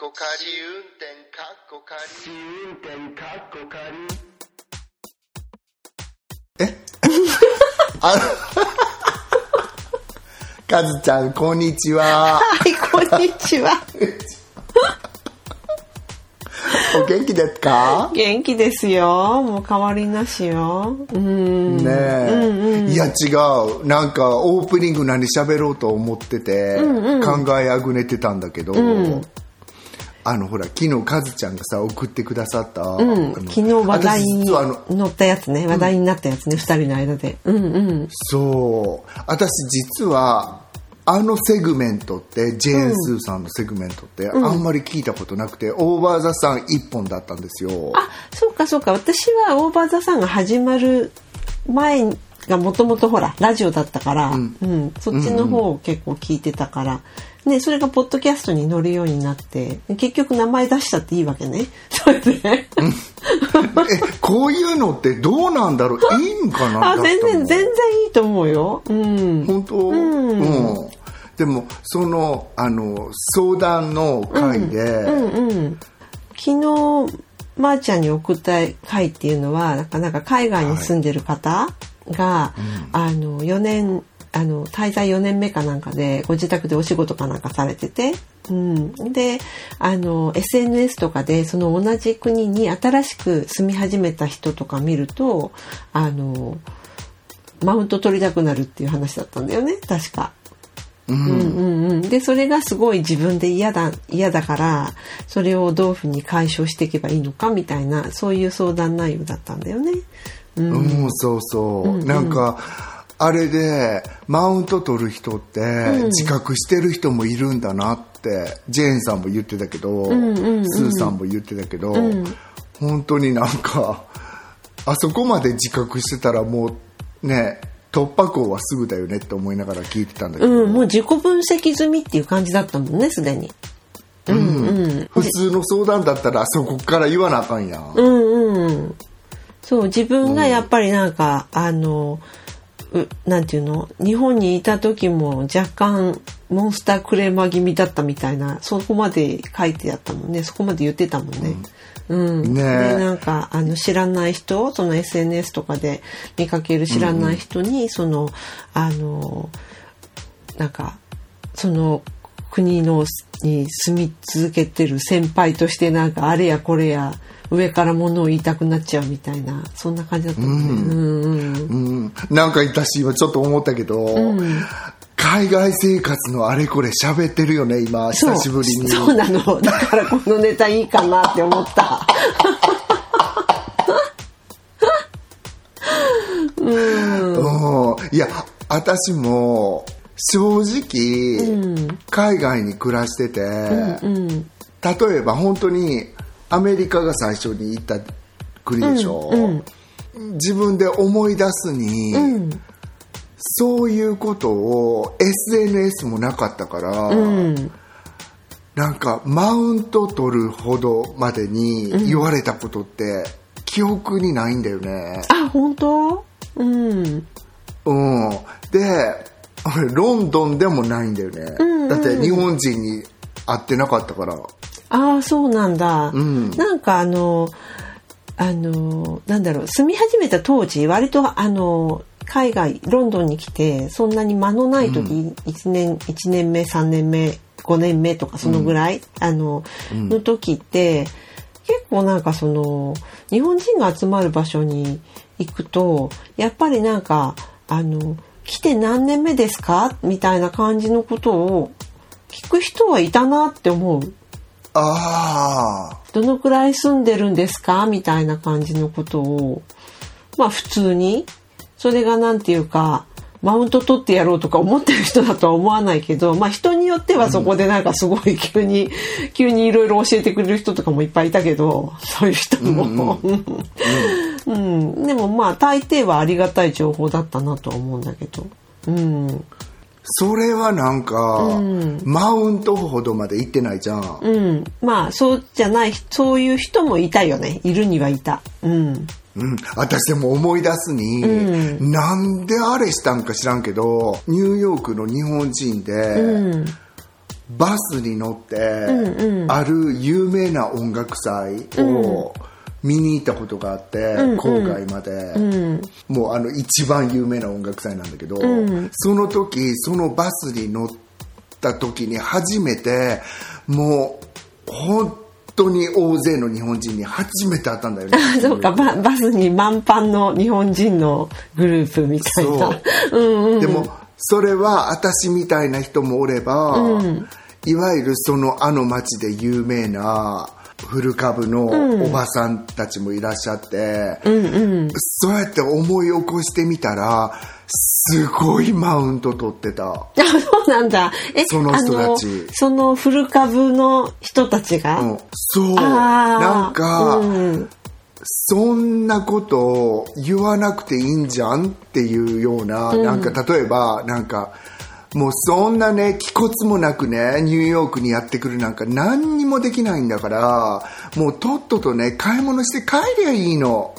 こ仮運転かっこ仮運転かっこ仮え？あかずちゃんこんにちは。はい、こんにちは。お元気ですか？元気ですよ。もう変わりなしよ。うん。ねえ、いや違う。なんかオープニング何喋ろうと思ってて、考えあぐねてたんだけど、あのほら昨日カズちゃんがさ送ってくださった、うん、昨日話題に私実はあの載ったやつね、話題になったやつね、二、人の間で。うんうん。そう。私実はあのセグメントってジェーン・スーさんのセグメントってあんまり聞いたことなくて、オーバー・ザ・サン一本だったんですよ。あ、そうかそうか。私はオーバーザサンが始まる前がもともとほら、ラジオだったから、うん、そっちの方を結構聞いてたから、ね、それがポッドキャストに載るようになって、結局名前出したっていいわけね。それで。えこういうのってどうなんだろう？いいんかな？あ、全然、全然然いいと思うよ。うん。本当？うん、でもそのあの相談の会で、昨日まー、ちゃんに送った回っていうのはなんかなんか海外に住んでる方が、あの4年あの滞在4年目かなんかでご自宅でお仕事かなんかされてて、うん、であの SNS とかでその同じ国に新しく住み始めた人とか見るとあのマウント取りたくなるっていう話だったんだよね確か。うん。うんうん、でそれがすごい自分で嫌だ嫌だからそれをどういうふうに解消していけばいいのかみたいなそういう相談内容だったんだよね。うん、そうそう、なんかあれでマウント取る人って自覚してる人もいるんだなって、ジェーンさんも言ってたけど、スーさんも言ってたけど、本当になんかあそこまで自覚してたらもうね突破口はすぐだよねって思いながら聞いてたんだけど、うん、もう自己分析済みっていう感じだったもんねすでに。普通の相談だったらそこから言わなあかんやん、うんうん。そう自分がやっぱりなんか、あのうなんていうの？日本にいた時も若干モンスタークレーマー気味だったみたいなそこまで書いてあったもんね。そこまで言ってたもんね。うん、ね。えでなんかあの知らない人その SNS とかで見かける知らない人に、そのあのなんかその国のに住み続けてる先輩としてなんかあれやこれや上から物を言いたくなっちゃうみたいなそんな感じだったもん。なんか私今ちょっと思ったけど、海外生活のあれこれ喋ってるよね今久しぶりに。そうなの。だからこのネタいいかなって思った。うん。いや私も正直、海外に暮らしてて、例えば本当にアメリカが最初に行った国でしょ、自分で思い出すに、そういうことを SNS もなかったから、なんかマウント取るほどまでに言われたことって記憶にないんだよね。あ本当？うん。うん、で俺ロンドンでもないんだよね、だって日本人に会ってなかったからああそうなんだ、ん。なんかあのあのなんだろう住み始めた当時割とあの海外ロンドンに来てそんなに間のない時、1年1年目3年目5年目とかそのぐらい、あの、の時って結構なんかその日本人が集まる場所に行くとやっぱりなんかあの来て何年目ですか？みたいな感じのことを聞く人はいたなって思う。ああどのくらい住んでるんですかみたいな感じのことをまあ普通に。それがなんていうかマウント取ってやろうとか思ってる人だとは思わないけど まあ人によってはそこでなんかすごい急に、急にいろいろ教えてくれる人とかもいっぱいいたけどそういう人も。うん、でもまあ大抵はありがたい情報だったなとは思うんだけど。うん、それはなんか、マウントほどまで行ってないじゃん、うん、まあそうじゃないそういう人もいたよね。いるにはいた。うん。うん、私でも思い出すに、なんであれしたんか知らんけどニューヨークの日本人で、バスに乗って、ある有名な音楽祭を見に行ったことがあって、郊外まで、もうあの一番有名な音楽祭なんだけど、その時そのバスに乗った時に初めてもう本当に大勢の日本人に初めて会ったんだよね。そうかババスに満帆の日本人のグループみたいな。う。んうん。でもそれは私みたいな人もおれば、いわゆるそのあの町で有名な古株のおばさんたちもいらっしゃって、そうやって思い起こしてみたらすごいマウント取ってた。あそうなんだ。え、その人たち。その古株の人たちが？うん。そう。なんか、うん。そんなことを言わなくていいんじゃんっていうような、なんか例えばなんかもうそんなね気骨もなくねニューヨークにやってくるなんか何にもできないんだからもうとっととね買い物して帰りゃいいの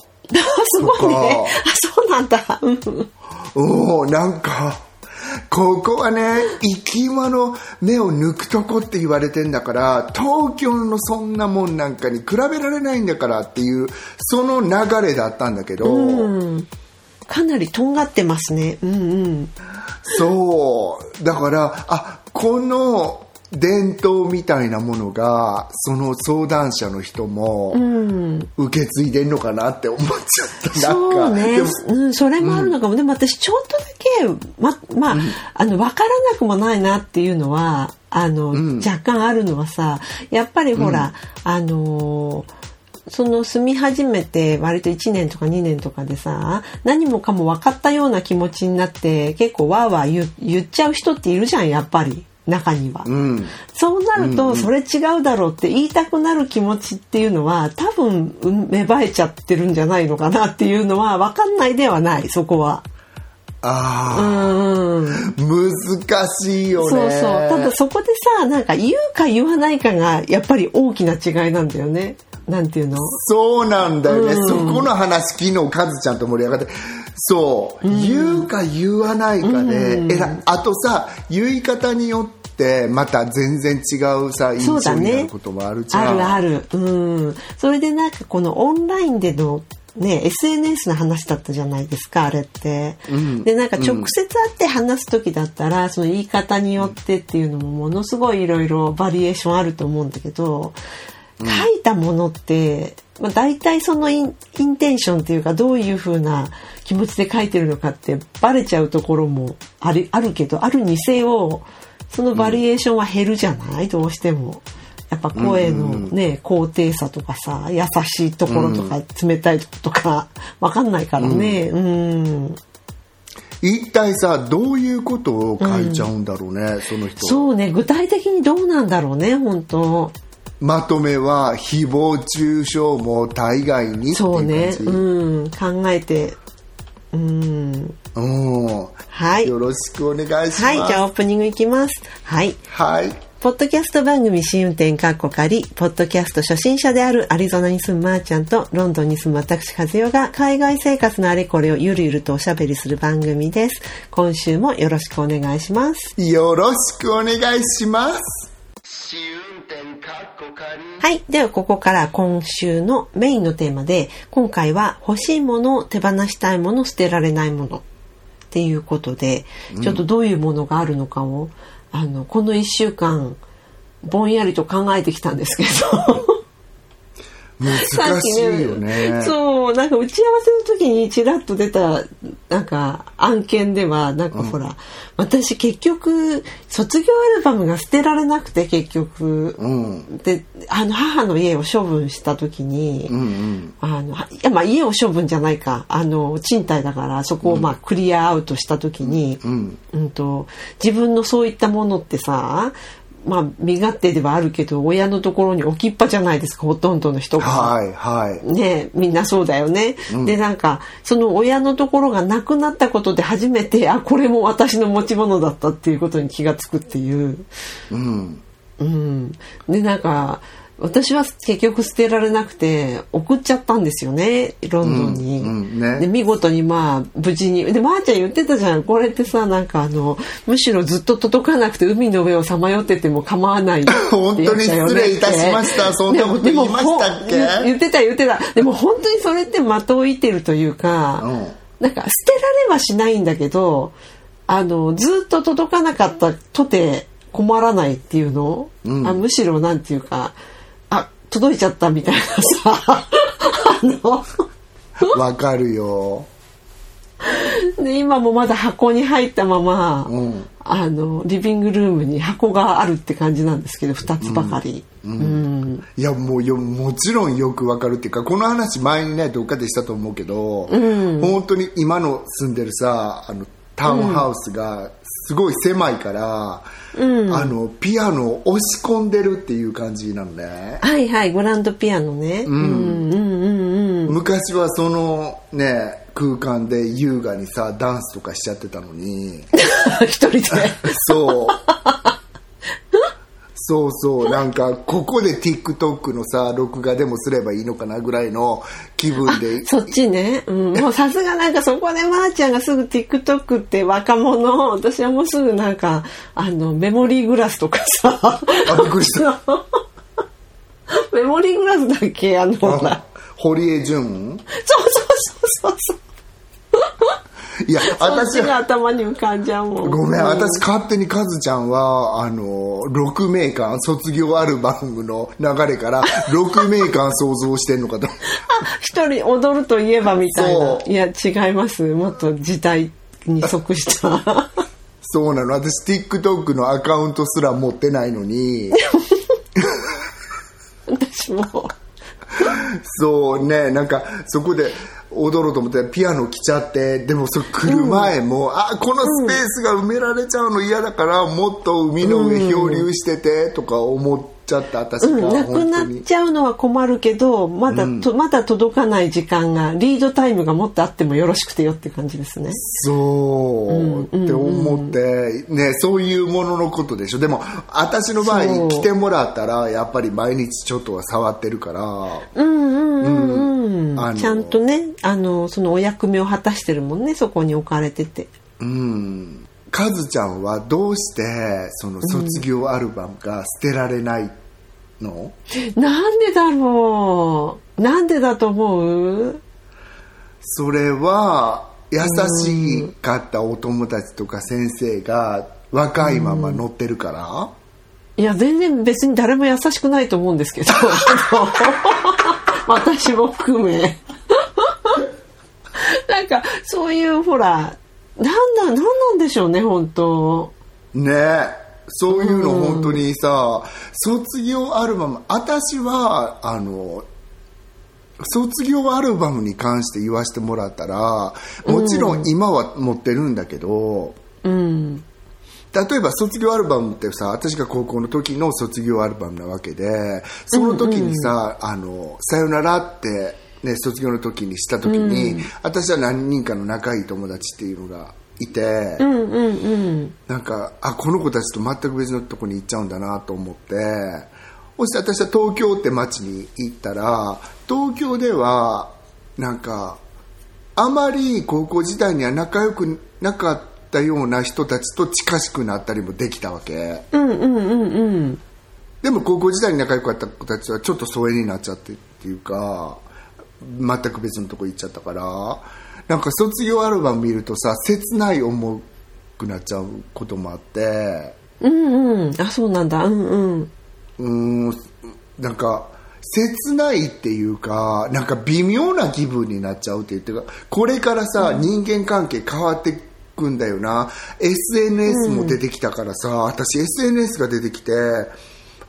すごいね。あ、そうなんだ。うんおおなんかここはね生き馬の目を抜くとこって言われてんだから東京のそんなもんなんかに比べられないんだからっていうその流れだったんだけど、かなりとんがってますね。うんうん。そう。だからあこの伝統みたいなものがその相談者の人も受け継いでんのかなって思っちゃった。なんかそうねでも。うん、それもあるのかも。でも私ちょっとだけ、ま、まあ、あの、わからなくもないなっていうのは、あの、若干あるのはさ、やっぱりほら、あのーその住み始めて割と1年とか2年とかでさ何もかも分かったような気持ちになって結構わーわー言っちゃう人っているじゃんやっぱり中には。うんそうなると、それ違うだろうって言いたくなる気持ちっていうのは、多分、うん芽生えちゃってるんじゃないのかなっていうのは、分かんないではない、そこは。ああ、うん。難しいよねそうそう。ただそこでさ、なんか言うか言わないかが、やっぱり大きな違いなんだよね。なんていうの？そうなんだよね、うん。そこの話昨日カズちゃんと盛り上がって。そう、言うか言わないかで、えらあとさ言い方によってまた全然違うさ印象になることもあるじゃん。あるある。うん。それでなんかこのオンラインでのね、SNS の話だったじゃないですか、あれって。で、なんか直接会って話す時だったら、その言い方によってっていうのもものすごいいろいろバリエーションあると思うんだけど、書いたものって、まあ、大体そのインインテンションっていうかどういう風な気持ちで書いてるのかってバレちゃうところもあるあるけどあるにせよそのバリエーションは減るじゃない、どうしても。やっぱ声のね、高低差とかさ優しいところとか、冷たいところとかわかんないからね。うん。一体さどういうことを書いちゃうんだろうね、その人。そうね具体的にどうなんだろうね本当まとめは誹謗中傷も大概にそうね、うん、考えて。うん。うん。はい。よろしくお願いします。はい、じゃあオープニングいきます。はい。はい。ポッドキャスト番組試運転かっこ仮、ポッドキャスト初心者であるアリゾナに住むまーちゃんとロンドンに住む私和代が海外生活のあれこれをゆるゆるとおしゃべりする番組です。今週もよろしくお願いします。よろしくお願いしますはい。ではここから今週のメインのテーマで、今回は欲しいもの、手放したいもの、捨てられないものっていうことで、ちょっとどういうものがあるのかを、あの、この一週間、ぼんやりと考えてきたんですけど。難しいよね。そう、なんか打ち合わせの時にちらっと出た、なんか案件では、なんかほら、私結局、卒業アルバムが捨てられなくて結局、うん。で、あの、母の家を処分した時に、うんうん。あの、はいや、まあ家を処分じゃないか、あの、賃貸だから、そこをまあクリアアウトした時に、うん。うんと自分のそういったものってさまあ身勝手ではあるけど親のところに置きっぱじゃないですかほとんどの人が。はいはいねみんなそうだよね。でなんかその親のところがなくなったことで初めてあこれも私の持ち物だったっていうことに気がつくっていう。うんうん、でなんか私は結局捨てられなくて送っちゃったんですよねロンドンに、うんうんね。で見事にまあ無事に。でまー、ちゃん言ってたじゃん。これってさなんかあのむしろずっと届かなくて海の上をさまよってても構わないって 本当に失礼いたしました。そんなこと言いましたっけ？言ってた言ってた。でも本当にそれって的を射てるというか、うん。なんか捨てられはしないんだけどあのずっと届かなかったとて困らないっていうの、うん。あむしろなんていうかあ届いちゃったみたいなさ。あ のわかるよ。で今もまだ箱に入ったまま、うん。あのリビングルームに箱があるって感じなんですけど2つばかり、うん。いやもうよもちろんよくわかるっていうかこの話前にねどっかでしたと思うけど、本当に今の住んでるさあのタウンハウスがすごい狭いから、あのピアノを押し込んでるっていう感じなのね、はいはいグランドピアノね、うん、うんうんうん。昔はそのね空間で優雅にさダンスとかしちゃってたのに。一人で。そうそうそうなんかここで TikTok のさ録画でもすればいいのかなぐらいの気分でそっちね。うん。もうさすがなんかそこでまーちゃんがすぐ TikTok って若者、私はもうすぐなんか、あの、メモリーグラスとかさ。あびっくりした メモリーグラスだっけ？あの、ほら。あ堀江潤そうそうそうそうそう。いや私ちが頭に浮かんじゃうもん。ごめん、う私勝手にカズちゃんは、あの、6名間、卒業アルバムの流れから、6名間想像してんのかと。一人踊るといえばみたいないや、違います。もっと時代に即した。そうなの。私、TikTok のアカウントすら持ってないのに、私も。そうね、なんか、そこで踊ろうと思って、ピアノ来ちゃって、でも、そ来る前も、あ、このスペースが埋められちゃうの嫌だから、もっと海の上漂流してて、とか思っちゃった、私うん、が、なくなっ。ちゃうのは困るけどまだと、まだ届かない時間がリードタイムがもっとあってもよろしくてよって感じですね。そう、って思って、ね、そういうもののことでしょ。でも、私の場合、来てもらったら、やっぱり毎日ちょっとは触ってるから、うんうんうんうん、ちゃんとねあのそのお役目を果たしてるもんねそこに置かれてて。うん。カズちゃんはどうして、その卒業アルバムが捨てられないの、なんでだろう。なんでだと思う？それは、優しかったお友達とか先生が若いまま乗ってるから、いや全然別に誰も優しくないと思うんですけど。私も含め。なんかそういうほらなんだなんなんでしょうね本当。ねそういうの本当にさ、卒業アルバム私はあの卒業アルバムに関して言わせてもらったらもちろん今は持ってるんだけど、うん。例えば卒業アルバムってさ私が高校の時の卒業アルバムなわけでその時にさ「あのさよなら」って、ね、卒業の時にした時に、私は何人かの仲いい友達っていうのがいて。うんうんうんなんかあこの子たちと全く別のとこに行っちゃうんだなと思ってそして私は東京って町に行ったら東京ではなんかあまり高校時代には仲良くなかったような人たちと近しくなったりもできたわけうんうんうんうんでも高校時代に仲良かった子たちはちょっと疎遠になっちゃってっていうか全く別のとこ行っちゃったからなんか卒業アルバム見るとさ切ない思くなっちゃうこともあって。うんうん。あそうなんだ。うんうん。うーんなんか切ないっていうかなんか微妙な気分になっちゃうっていうかこれからさ、人間関係変わってくんだよな。SNS も出てきたからさ、私 SNS が出てきて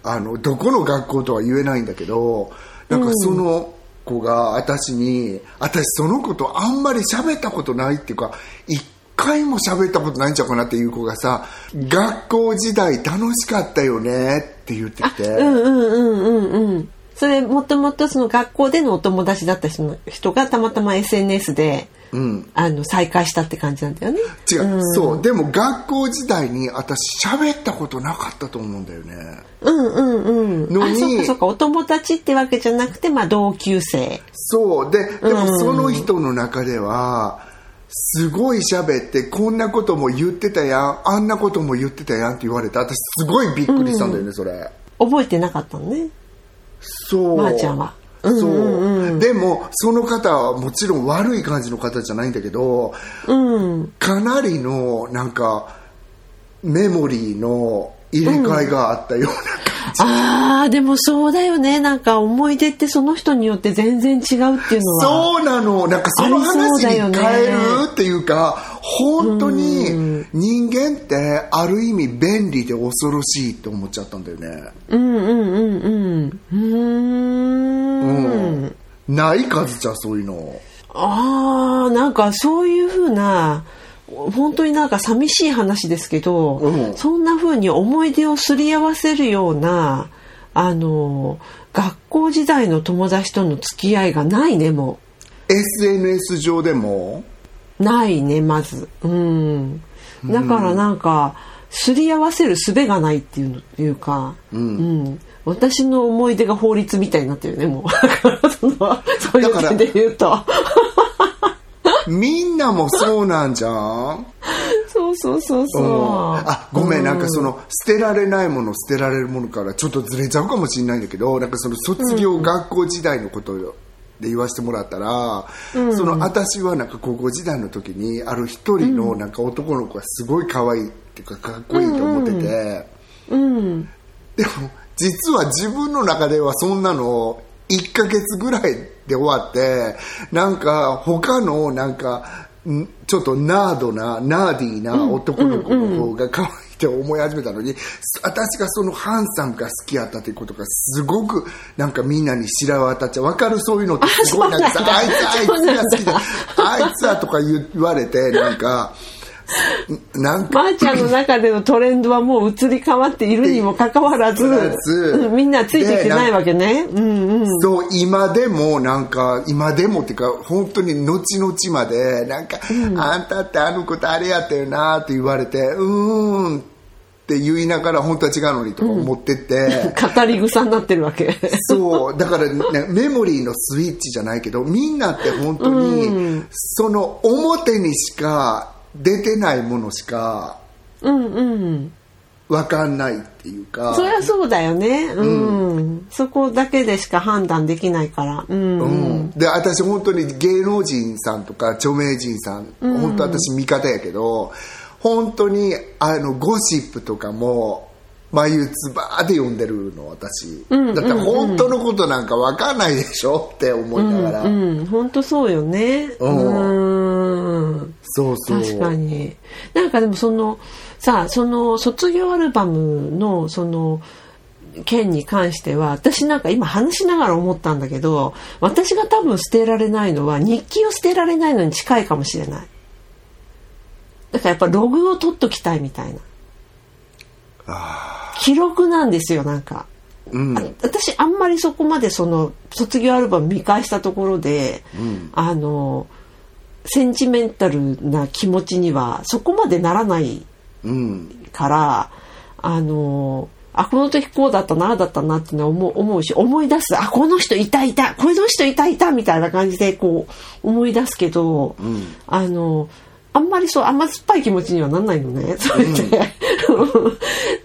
あのどこの学校とは言えないんだけどなんかその子が私に私その子とあんまり喋ったことないっていうか一回も喋ったことないんちゃうかなっていう子がさ学校時代楽しかったよねって言ってきて、うんうんうんうんうん。それもともとその学校でのお友達だった人の人がたまたま SNS で、うん、あの再会したって感じなんだよね。違う、んそうでも学校時代に私喋ったことなかったと思うんだよねうんうんうん。あ、のにそっかそっか。お友達ってわけじゃなくて、まあ同級生。そうででうんもその人の中ではすごい喋ってこんなことも言ってたやんあんなことも言ってたやんって言われて私すごいびっくりしたんだよね、それ覚えてなかったのね。そう。まーちゃんは。そう、うんうん。う。んでもその方はもちろん悪い感じの方じゃないんだけどうん。かなりのなんかメモリーの入れ替えがあったような感じ、ああ、でもそうだよね。なんか思い出ってその人によって全然違うっていうのは。そうなのなんかその話に変えるっていうか本当に人間ってある意味便利で恐ろしいって思っちゃったんだよねうんうんうんうん。うーん。ない？かずちゃんそういうのああ、なんかそういうふうな、本当になんか寂しい話ですけど、うんそんな風に思い出をすり合わせるような、あの、学校時代の友達との付き合いがないね、も SNS 上でも？う。ないね、まず。うん。だからなんか、すり合わせる術がないっていうのいうか、うん。私の思い出が法律みたいになってるね、もう。そのそういう点で言うと。みんなもそうなんじゃん。そうそうそうそう。あごめんなんかその捨てられないもの捨てられるものからちょっとずれちゃうかもしれないんだけどなんかその卒業学校時代のことで言わせてもらったら、その私はなんか高校時代の時にある一人のなんか男の子がすごい可愛いっていうかかっこいいと思ってて、うん。でも実は自分の中ではそんなの1ヶ月ぐらいで終わってなんか他のなんかんちょっとナードなナーディーな男の子の方が可愛いって思い始めたのに、私がそのハンサムが好きやったということがすごくなんかみんなに知ら渡っちゃう。分かるそういうのってすごいなんかさあいつあいつが好きだ。あいつだとか言われてなんかなんかまー、ちゃんの中でのトレンドはもう移り変わっているにもかかわらず、ずうんみんなついてきてないわけね。うんうん。そう今でもなんか今でもっていうか本当に後々までなんか、あんたってあの子とあれやったよなって言われてうーんって言いながら本当は違うのにとか思ってて、語り草になってるわけ。そうだから、ね、メモリーのスイッチじゃないけどみんなって本当に、その表にしか出てないものしかうんうん。分かんないっていうかそりゃそうだよね。うん。そこだけでしか判断できないから。うん。うん、で私本当に芸能人さんとか著名人さん、本当私味方やけど本当にあのゴシップとかも眉つばーで読んでるの私、だって本当のことなんか分かんないでしょって思いながら、うん、本当そうよね。うん。そうそう確かに。なんかでもその、さあ、その卒業アルバムの、その、件に関しては、私なんか今話しながら思ったんだけど、私が多分捨てられないのは、日記を捨てられないのに近いかもしれない。だからやっぱログを取っときたいみたいな。記録なんですよ、なんか。うん私あんまりそこまでその卒業アルバム見返したところで、あのセンチメンタルな気持ちにはそこまでならないうんからあのあこの時こうだったなああだったなってのは思う思うし思い出す。あこの人いたいたこの人いたいたみたいな感じでこう思い出すけど、あのあんまりそう甘酸っぱい気持ちにはなんないのね。それで、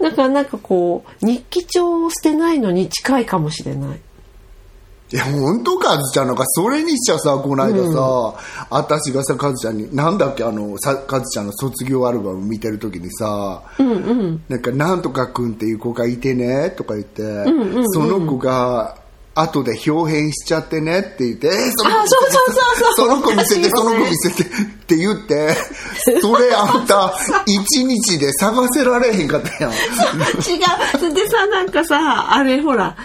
だからなんかこう日記帳を捨てないのに近いかもしれない。いや本当かずちゃんなんかそれにしちゃさこの間さ、私がさかずちゃんになんだっけあのさかずちゃんの卒業アルバム見てる時にさ、なんか「なんとかくんっていう子がいてね」とか言って、その子が後で表変しちゃってねって言って「えーその子あそうそうそうそう。その子見せてその子見せて」って言ってそれあんた一日で探せられへんかったやん。違う。でさ、なんかさ、あれほら、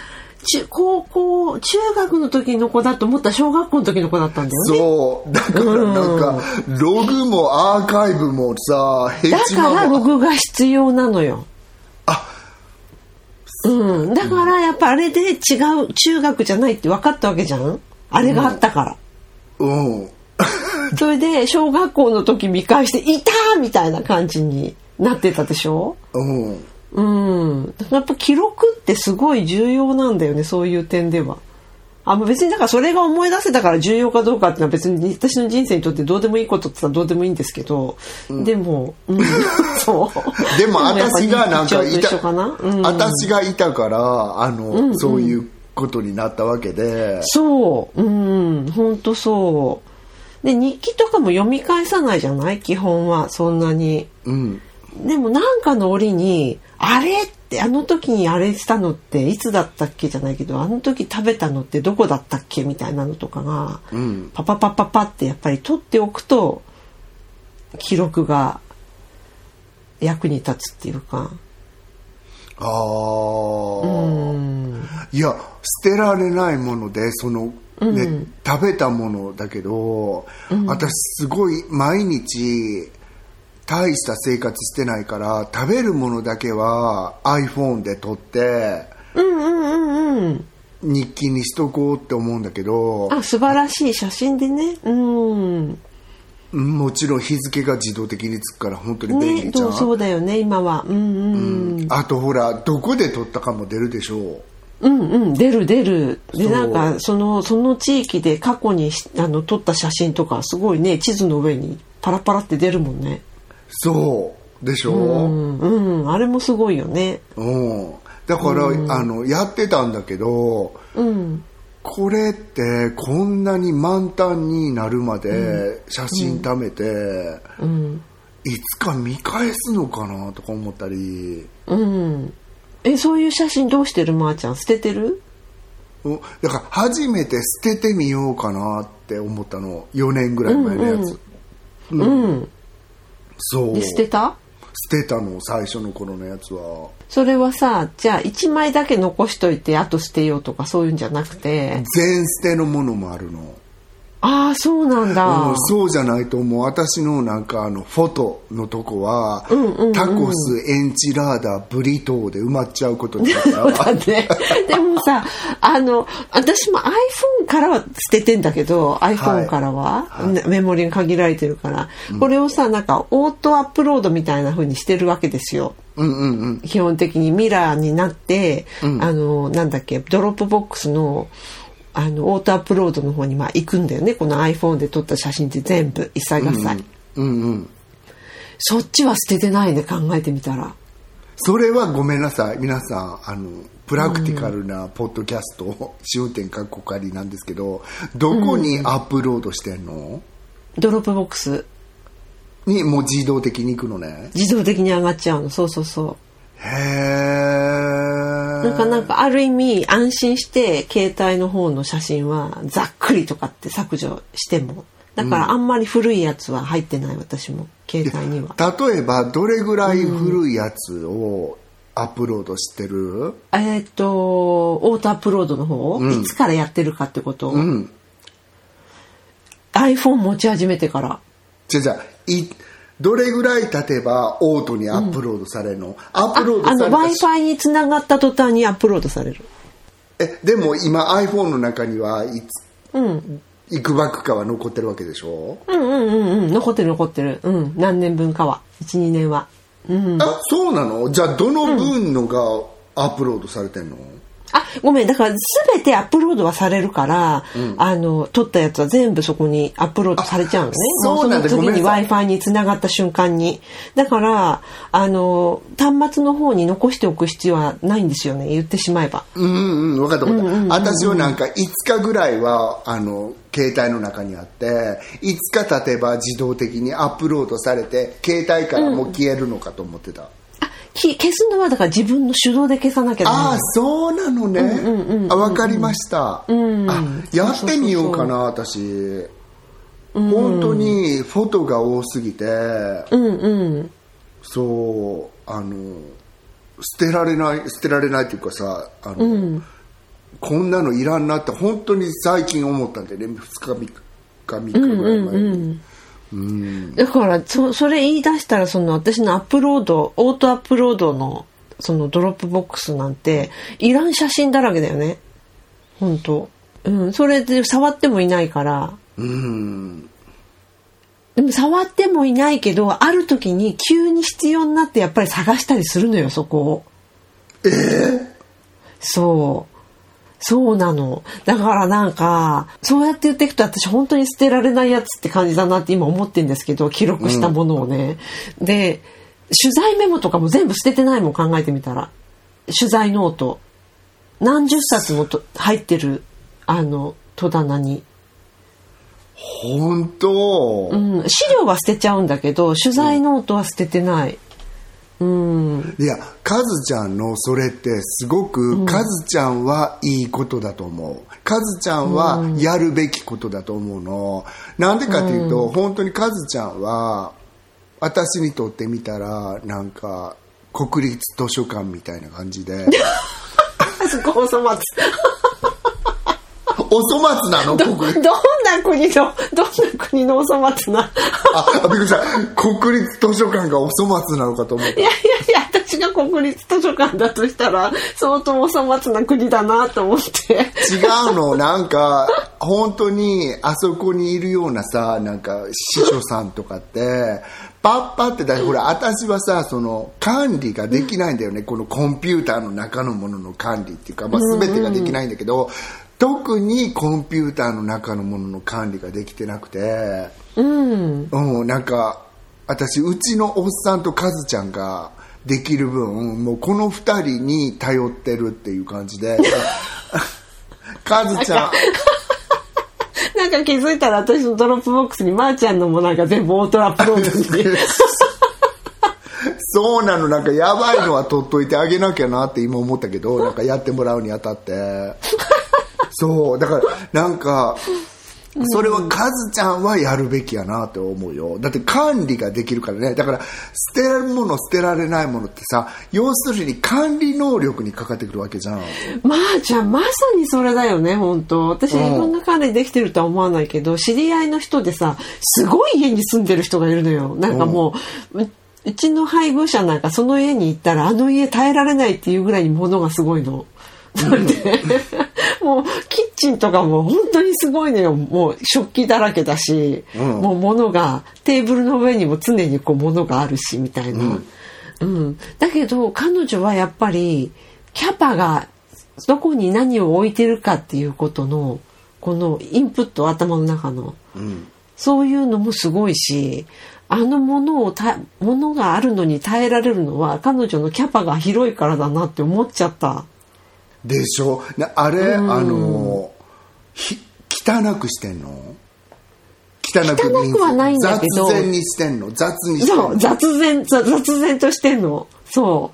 中、高校、中学の時の子だと思ったら小学校の時の子だったんだよね。そうだからなんか、ログもアーカイブもさヘだからロもグが必要なのよ。あうん。だからやっぱあれで違う中学じゃないって分かったわけじゃん？あれがあったから。うん。それで小学校の時見返して「いた!」みたいな感じになってたでしょ？うん。うん。やっぱ記録ってすごい重要なんだよね、そういう点では。あまあ別にだからそれが思い出せたから重要かどうかっていうのは別に私の人生にとってどうでもいいことって言ったらどうでもいいんですけど、でも、うん、そう。でも私がなんかいいた、かな、うん、私がいたから、あの、そういうことになったわけで、そう、うん、本当そう。で、日記とかも読み返さないじゃない？基本は、そんなに。うん。でもなんかの折に、あれって、あの時にあれしたのっていつだったっけじゃないけど、あの時食べたのってどこだったっけみたいなのとかが、うん。パパパパパってやっぱり取っておくと、記録が役に立つっていうか。ああ、うん。いや、捨てられないもので、その、ね、食べたものだけど、私すごい毎日、大した生活してないから、食べるものだけは iPhone で撮って、うんうんうんうん。日記にしとこうって思うんだけど、あ、素晴らしい写真でね。うん。もちろん日付が自動的につくから本当に便ね、利じゃん。そうそうだよね、今は。うんうん。うん、あとほら、どこで撮ったかも出るでしょう。うんうん、出る出る。で、なんか、その、その地域で過去にしあの撮った写真とか、すごいね、地図の上にパラパラって出るもんね。そう。でしょ？うん、うん、あれもすごいよね。うん。だから、あの、やってたんだけど、うん。これってこんなに満タンになるまで写真貯めて、うん。いつか見返すのかなとか思ったり、うん。え、そういう写真どうしてるまーちゃん？捨ててる？うんだから初めて捨ててみようかなって思ったの。4年ぐらい前のやつ。うん。そう。で、捨てた？捨てたの、最初の頃のやつは。それはさ、じゃあ1枚だけ残しといて、あと捨てようとかそういうんじゃなくて、全捨てのものもあるの。ああ、そうなんだ。うんそうじゃないともう私のなんかあのフォトのとこは、タコスエンチラーダブリトーで埋まっちゃうことになった だってでもさあの私も iPhone からは捨ててんだけど iPhone からは、ねメモリが限られてるから、これをさなんかオートアップロードみたいな風にしてるわけですよ。うんうんうん。基本的にミラーになって、あのなんだっけドロップボックスのあのオートアップロードの方にまあ行くんだよね。この iPhone で撮った写真って全部一切合切、うんうん。そっちは捨ててないね考えてみたら。それはごめんなさい。皆さんあのプラクティカルなポッドキャスト、試運転かっこかりなんですけどどこにアップロードしてんの、ドロップボックス。にもう自動的に行くのね。自動的に上がっちゃうの。そうそうそうなんかなんかある意味安心して携帯の方の写真はざっくりとかって削除しても。だからあんまり古いやつは入ってない私も携帯には。例えばどれぐらい古いやつをアップロードしてる、えーっとオートアップロードの方、いつからやってるかってこと、うん。iPhone 持ち始めてから。じゃあじゃどれぐらい経てばオートにアップロードされるの、アップロードされた w i f i につながった途端にアップロードされる。えでも今 iPhone の中にはいつうん。いくばくかは残ってるわけでしょ、うんうんうんうん。残ってる残ってる。うん。何年分かは。12年は。うん。あそうなの？じゃあどの分のがアップロードされてんの、あごめんだから全てアップロードはされるから、あの撮ったやつは全部そこにアップロードされちゃうのね。あそうなんだ。もその次にごめんな w さ i い。F i につながった瞬間に。だからあの端末の方に残しておく必要はないんですよね。言ってしまえば。うんうん分かった分かった、私はなんか5日ぐらいはあの携帯の中にあって5日経てば自動的にアップロードされて携帯からもう消えるのかと思ってた、あき消すのはだから自分の手動で消さなきゃああそうなのね、あ分かりました、ん。あやってみようかな私。本当にフォトが多すぎて、うんうん。そうあの捨てられない捨てられないっていうかさあの、こんなのいらんなって本当に最近思ったんでね。2日3日3日ぐらい前に、だからそそれ言い出したらその私のアップロードオートアップロードのそのドロップボックスなんていらん写真だらけだよね。本当。うん。それで触ってもいないから。うん。でも触ってもいないけどある時に急に必要になってやっぱり探したりするのよそこを。えー、そうそうなの。だからなんか、そうやって言っていくと私本当に捨てられないやつって感じだなって今思ってんですけど、記録したものをね。うん、で、取材メモとかも全部捨ててないもん考えてみたら。取材ノート。何十冊もと入ってる、あの、戸棚に。本当？うん。資料は捨てちゃうんだけど、取材ノートは捨ててない。うん、いやカズちゃんのそれってすごく、カズちゃんはいいことだと思う。カズちゃんはやるべきことだと思うの。なんでかっていうと、うん、本当にカズちゃんは私にとってみたらなんか国立図書館みたいな感じで。すごいお粗末お粗末なの？どどんな国のどんな国のお粗末な？あびっくりした。国立図書館がお粗末なのかと思った。いやいやいや私が国立図書館だとしたら相当お粗末な国だなと思って。違うの。なんか本当にあそこにいるようなさなんか司書さんとかってパッパってだほら私はさその管理ができないんだよね、このコンピューターの中のものの管理っていうか、まあ、全てができないんだけど、特にコンピューターの中のものの管理ができてなくて、うん、うん、なんか私うちのおっさんとカズちゃんができる分もうこの2人に頼ってるっていう感じで カズちゃん。なんか気づいたら私の Dropbox にまーちゃんのもなんか全部オートアップロードに。そうなの。なんかやばいのは取っといてあげなきゃなって今思ったけどなんかやってもらうにあたって そうだからなんかそれはカズちゃんはやるべきやなって思うよ。だって管理ができるからね。だから捨てられるもの捨てられないものってさ要するに管理能力にかかってくるわけじゃん。まあじゃあまさにそれだよね本当。私いろんな管理できてるとは思わないけど、知り合いの人でさすごい家に住んでる人がいるのよ。なんかもう、うちの配偶者なんかその家に行ったらあの家耐えられないっていうぐらいに物がすごいの。それでもうキッチンとかも本当にすごいのよ。もう食器だらけだし、うん、もう物がテーブルの上にも常にこう物があるしみたいな、うん、うん、だけど彼女はやっぱりキャパがどこに何を置いてるかっていうことのこのインプット頭の中の、うん、そういうのもすごいしあのものをたものがあるのに耐えられるのは彼女のキャパが広いからだなって思っちゃった。でしょ？あれ、うん、あの汚くしてんの？汚く汚くはないんだけど。雑然にしてんの？雑にしてんの？雑然雑然としてんの。そ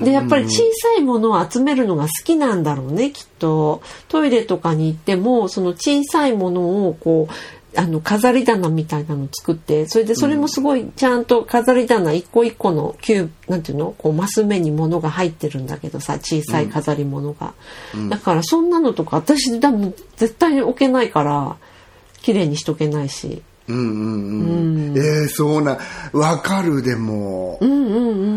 う。でやっぱり小さいものを集めるのが好きなんだろうねきっと。トイレとかに行ってもその小さいものをこうあの飾り棚みたいなの作ってそれでそれもすごいちゃんと飾り棚一個一個のキューなんていうのこうマス目に物が入ってるんだけどさ小さい飾り物が、うん、だからそんなのとか私多分絶対に置けないから綺麗にしとけないし。うんうんうん、うん、えー、そうなわかるでも、うんうん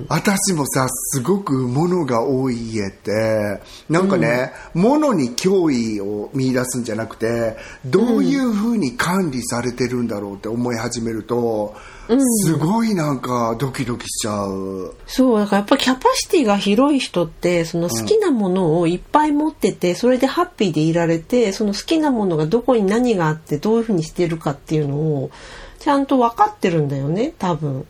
うん、私もさすごく物が多い家ってなんかね、うん、物に脅威を見出すんじゃなくてどういうふうに管理されてるんだろうって思い始めると、すごいなんかドキドキしちゃう。そうだからやっぱキャパシティが広い人ってその好きなものをいっぱい持ってて、それでハッピーでいられてその好きなものがどこに何があってどういうふうにしてるかっていうのをちゃんと分かってるんだよね多分。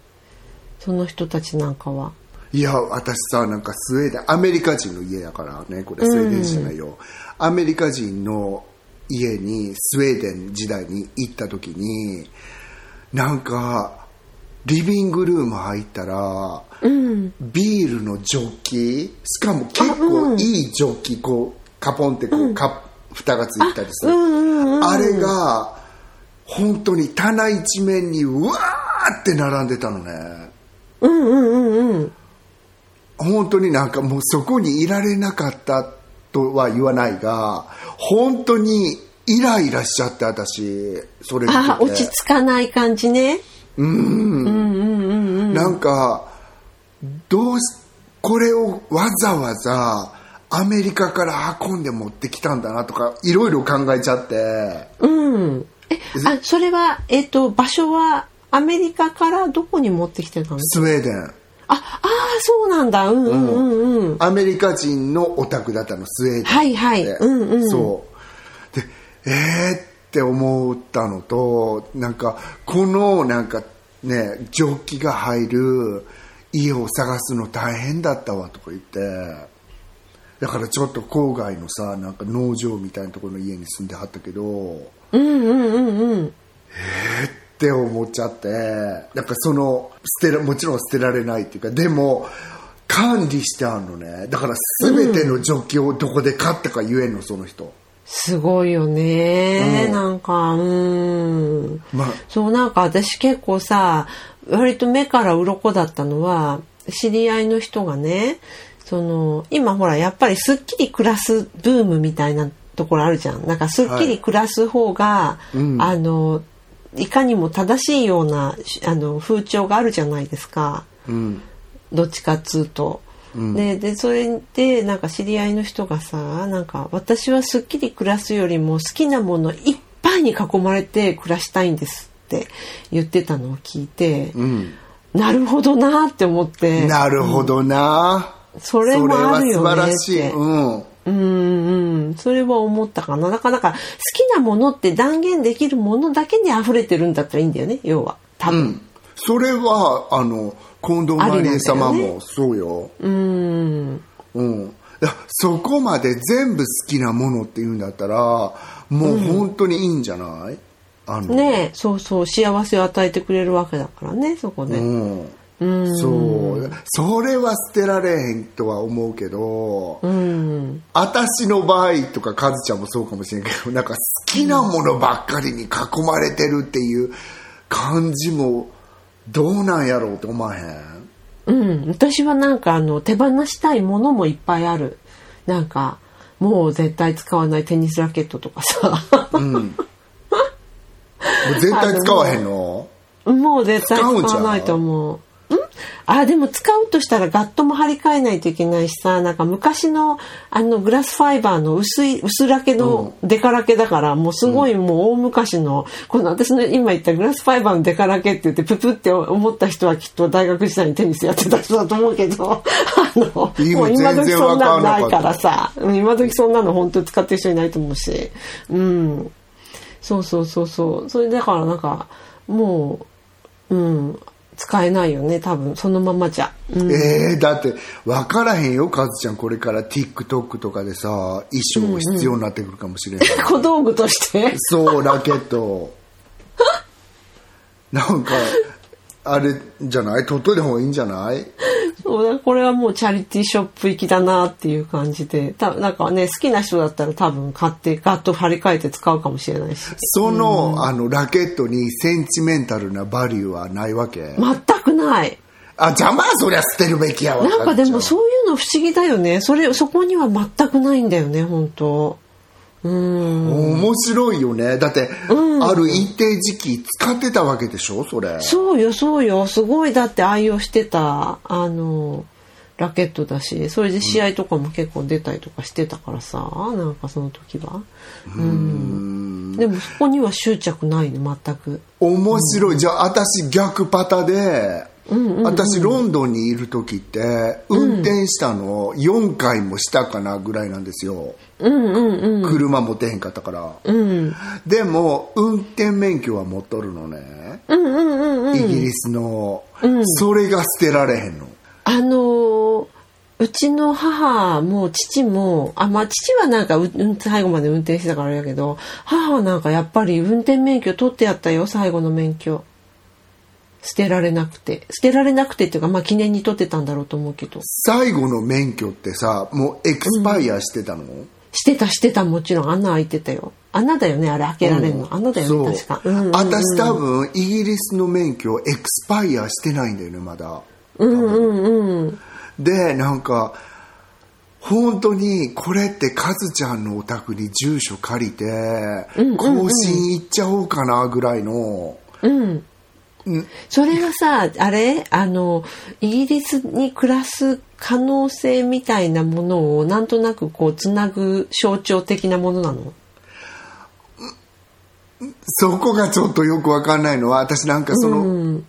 その人たちなんかは。いや私さなんかスウェーデンアメリカ人の家やからねこれスウェーデンじゃないよ、うん、アメリカ人の家にスウェーデン時代に行った時になんかリビングルーム入ったら、うん、ビールのジョッキしかも結構いいジョッキこうカポンってこう、うん、蓋がついたりする、あれが本当に棚一面にうわーって並んでたのね。うんうんうんうん。本当になんかもうそこにいられなかったとは言わないが本当にイライラしちゃって私。それあ落ち着かない感じねうん。なんかどうしこれをわざわざアメリカから運んで持ってきたんだなとかいろいろ考えちゃって。うん。え、あ、それは、えっ、と、場所はアメリカからどこに持ってきてたの？スウェーデン。あ、ああ、そうなんだ。うんうんうん。うん。アメリカ人のお宅だったのスウェーデンはいはい。うんうん。そう。でえーって思ったのとなんかこのなんかねジョッキが入る家を探すの大変だったわとか言ってだからちょっと郊外のさなんか農場みたいなところの家に住んではったけどうんうんうんうん。って思っちゃってなんかその捨てらもちろん捨てられないっていうかでも管理してあるのねだから全てのジョッキをどこで買ったか言えんのその人すごいよね、うんなんか、うん。まあそう、なんか私結構さ、割と目から鱗だったのは、知り合いの人がね、その、今ほら、やっぱりすっきり暮らすブームみたいなところあるじゃん。なんかすっきり暮らす方が、うんあの、いかにも正しいような、あの、風潮があるじゃないですか。うんどっちかっつうと。うん。ででそれでなんか知り合いの人がさなんか私はすっきり暮らすよりも好きなものいっぱいに囲まれて暮らしたいんですって言ってたのを聞いて、うん。なるほどなって思って。なるほどな、それもあるよねって。うん、うんうんそれは思ったかな。だからか好きなものって断言できるものだけに溢れてるんだったらいいんだよね要は。多分、うん、それはあの近藤マリエ様もそうよ、うん。うん、いやそこまで全部好きなものっていうんだったらもう本当にいいんじゃない、あの。ねえそうそう幸せを与えてくれるわけだからねそこで、うん。うん。そう。それは捨てられへんとは思うけど、うん。私の場合とかカズちゃんもそうかもしれんけどなんか好きなものばっかりに囲まれてるっていう感じもどうなんやろうって思わへん？うん、私はなんかあの手放したいものもいっぱいある。なんかもう絶対使わないテニスラケットとかさ。もう絶対使わへんの？もう絶対使わないと思う。あでも使うとしたらガットも張り替えないといけないしさなんか昔のあのグラスファイバーの薄い薄ラケのデカラケだから、もうすごいもう大昔の、この私の今言ったグラスファイバーのデカラケって言ってププって思った人はきっと大学時代にテニスやってた人だと思うけどあのもう今時そんなのないからさ今時そんなの本当に使ってる人いないと思うし。うん。そうそうそうそう。それだからなんかもううん。使えないよね多分。そのままじゃ、うん、えー、だって分からへんよカズちゃん。これから TikTok とかでさ衣装必要になってくるかもしれない、小道具として。そうラケットなんかあれじゃない？取っといた方がいいんじゃない？そうだこれはもうチャリティーショップ行きだなっていう感じで。たなんかね好きな人だったら多分買ってガッと張り替えて使うかもしれないし。その,、あのラケットにセンチメンタルなバリューはないわけ、全くない。あ邪魔そりゃ捨てるべきやわ。なんかでもう。そういうの不思議だよね。それそこには全くないんだよね本当。うん面白いよね。だって、ある一定時期使ってたわけでしょ？それ。そうよそうよ。すごいだって愛用してたあのラケットだし。それで試合とかも結構出たりとかしてたからさ、なんかその時は。うん。でもそこには執着ないね全く。面白い、じゃあ私逆パタで、私ロンドンにいる時って運転したの4回もしたかなぐらいなんですよ、うんうんうん。車持てへんかったから、うん。でも運転免許は持っとるのね、うんうんうんうん。イギリスの、それが捨てられへんの。あのーうちの母も父もあまあ父はなんかううん最後まで運転してたからあれやけど母はなんかやっぱり運転免許取ってやったよ最後の免許捨てられなくて。捨てられなくてっていうかまあ記念に取ってたんだろうと思うけど。最後の免許ってさもうエクスパイアしてたの、してたしてた。もちろん穴開いてたよ。穴だよねあれ開けられるの、穴だよね確か、うんうんうん。私多分イギリスの免許エクスパイアしてないんだよねまだ。うんうんうんでなんか本当にこれってカズちゃんのお宅に住所借りて更新行っちゃおうかなぐらいのうんそれはさあれ？あのイギリスに暮らす可能性みたいなものをなんとなくこうつなぐ象徴的なものなの？そこがちょっとよくわかんないのは私なんかその、うん。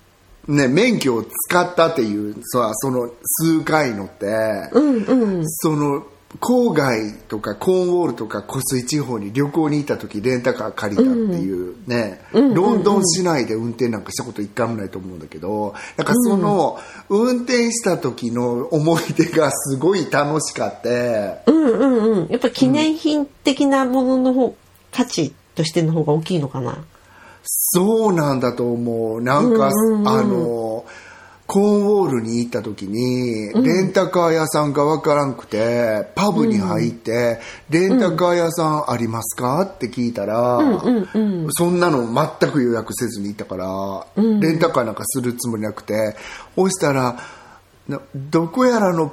ね、免許を使ったっていうさその数回のって、うんうん。その郊外とかコーンウォールとか湖水地方に旅行に行った時レンタカー借りたっていうね、ロンドン市内で運転なんかしたこと一回もないと思うんだけどなんかその運転した時の思い出がすごい楽しかって。うんうんうん。やっぱ記念品的なものの方、価値としての方が大きいのかな。そうなんだと思う。なんか、あの、コーンウォールに行った時に、レンタカー屋さんがわからんくて、パブに入って、レンタカー屋さんありますか？って聞いたら、そんなの全く予約せずに行ったから、レンタカーなんかするつもりなくて、そしたら、などこやらの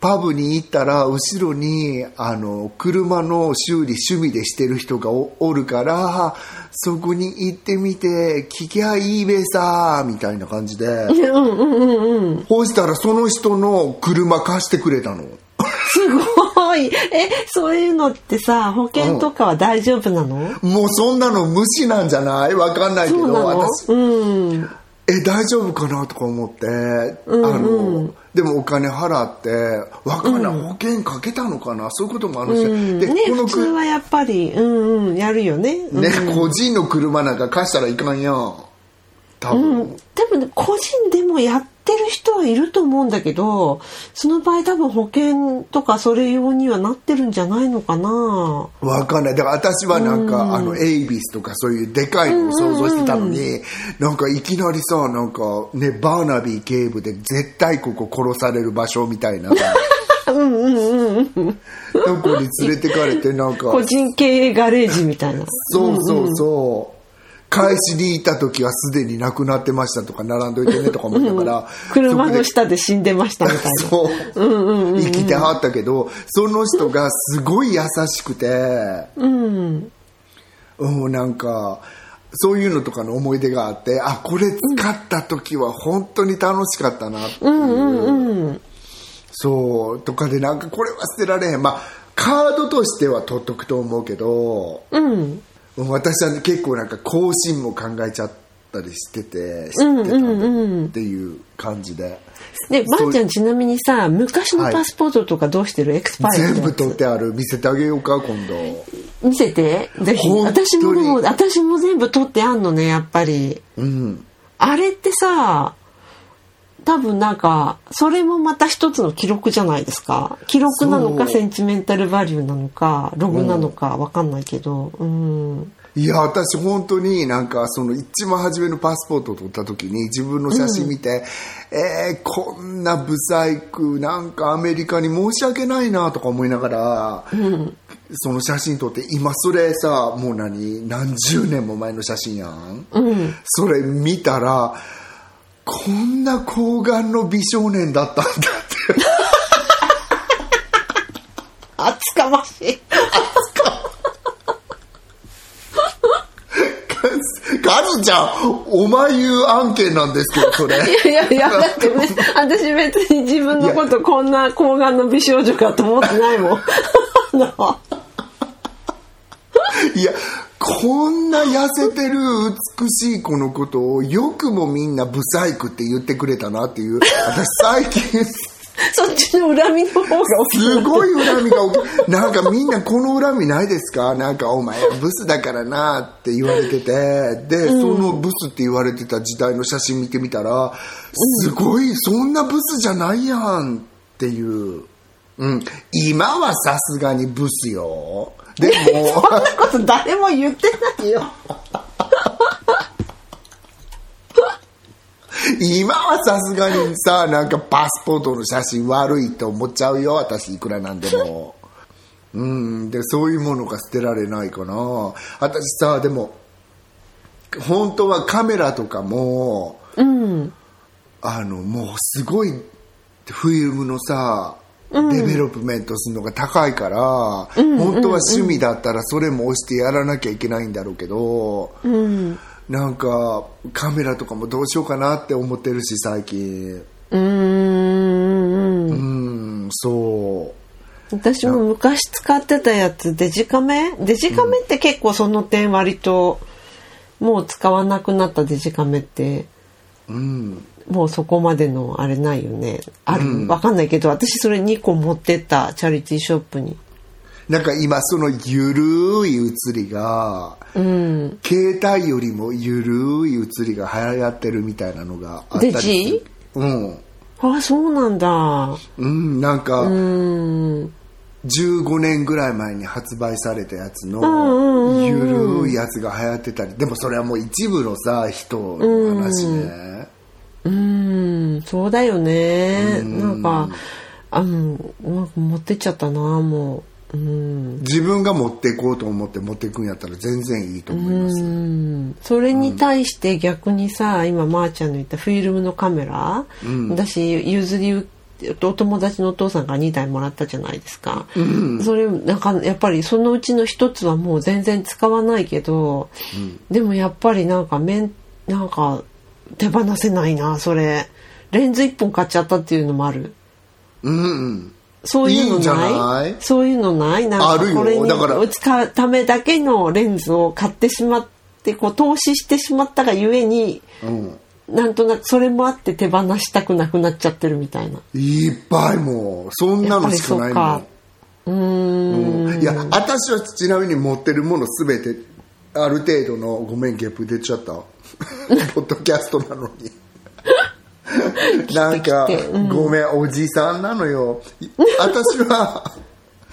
パブに行ったら後ろにあの車の修理趣味でしてる人がおおるからそこに行ってみて聞きゃいいべさみたいな感じで。うんうんうんうん。そしたらその人の車貸してくれたの。すごい。えそういうのってさ保険とかは大丈夫なの、もうそんなの無視なんじゃない？わかんないけど私。うんえ大丈夫かな？とか思って、あのでもお金払ってわかん。ない、保険かけたのかな？そういうこともあるし、でねこのく普通はやっぱりうんうんやるよね。うん。ね、個人の車なんか貸したらいかんやん。多分、多分ね個人でもやってる人はいると思うんだけどその場合多分保険とかそれ用にはなってるんじゃないのかな。わかんない。だから私はなんか、あのエイビスとかそういうでかいのを想像してたのに、なんかいきなりさなんかねバーナビー警部で絶対ここ殺される場所みたいな。とこに連れてかれてなんか。個人経営ガレージみたいな。そうそうそう。返しに行った時はすでに亡くなってましたとか並んどいてねとか思いながら、車の下で死んでましたみたいな。そう、生きてはったけどその人がすごい優しくて、うん。うん、なんかそういうのとかの思い出があってあこれ使った時は本当に楽しかったなっていう,、うんうんうん。そう。とかでなんかこれは捨てられへん。まあカードとしては取っとくと思うけどうん私は結構なんか更新も考えちゃったりしてて知ってたっていう感じで、でばあちゃんちなみにさ昔のパスポートとかどうしてる、エクスパイア全部取ってある。見せてあげようか今度。見せて？ぜひ。私も私も全部取ってあんのねやっぱり。うん。あれってさ多分なんかそれもまた一つの記録じゃないですか。記録なのかセンチメンタルバリューなのかログなのかわかんないけど。うん。いや私本当になんかその一番初めのパスポートを取った時に自分の写真見て、えーこんなブサイクなんかアメリカに申し訳ないなとか思いながら、その写真撮って今それさもう何何十年も前の写真やん、それ見たらこんな睾丸の美少年だったんだって。厚かましい。カズちゃんお前言う案件なんですけどそれ。いやいやだってね私別に自分のことこんな睾丸の美少女かと思ってないもん。いや、こんな痩せてる美しい子のことをよくもみんなブサイクって言ってくれたなっていう、私最近。そっちの恨みの方がすごい恨みが起き、なんかみんなこの恨みないですか？なんかお前ブスだからなって言われてて、で、そのブスって言われてた時代の写真見てみたら、すごい、そんなブスじゃないやんっていう。うん、今はさすがにブスよ。でも、そんなこと誰も言ってないよ。今はさすがにさなんかパスポートの写真悪いと思っちゃうよ私いくらなんでも。うんでそういうものが捨てられないかな。私さでも本当はカメラとかもうん。あのもうすごいフィルムのさ development するのが高いから、本当は趣味だったらそれも押してやらなきゃいけないんだろうけど、うん。なんかカメラとかもどうしようかなって思ってるし最近。うーん。うんそう。私も昔使ってたやつデジカメ？デジカメって結構その点割ともう使わなくなったデジカメって。うんもうそこまでのあれないよね。ある、わかんないけど私それ2個持ってったチャリティーショップに。なんか今そのゆるい写りが、うん。携帯よりもゆるい写りが流行ってるみたいなのがあったりする。デジうん。あそうなんだ。うんなんか、うん。15年ぐらい前に発売されたやつんうんうんのゆるいやつが流行ってたり。でもそれはもう一部のさ人の話ねうんそうだよね。なんかあのなんか持ってっちゃったなもう。うん。自分が持っていこうと思って持っていくんやったら全然いいと思いますうん。それに対して逆にさ今まーちゃんの言ったフィルムのカメラ、私譲り受お友達のお父さんが2台もらったじゃないですか、それなんかやっぱりそのうちの一つはもう全然使わないけど、でもやっぱりなんか面なんか手放せないなそれ。レンズ1本買っちゃったっていうのもある。うんうん。そういうのない？そういうのない？なんかこれに使うためだけのレンズを買ってしまってこう投資してしまったがゆえにうん。なんとなくそれもあって手放したくなくなっちゃってるみたいな。いっぱいもう。そんなのしかないもん。うーん。いや私はちなみに持ってるもの全てある程度のごめんゲップ出ちゃった ポッドキャストなのに。なんか、ごめんおじさんなのよ。い私は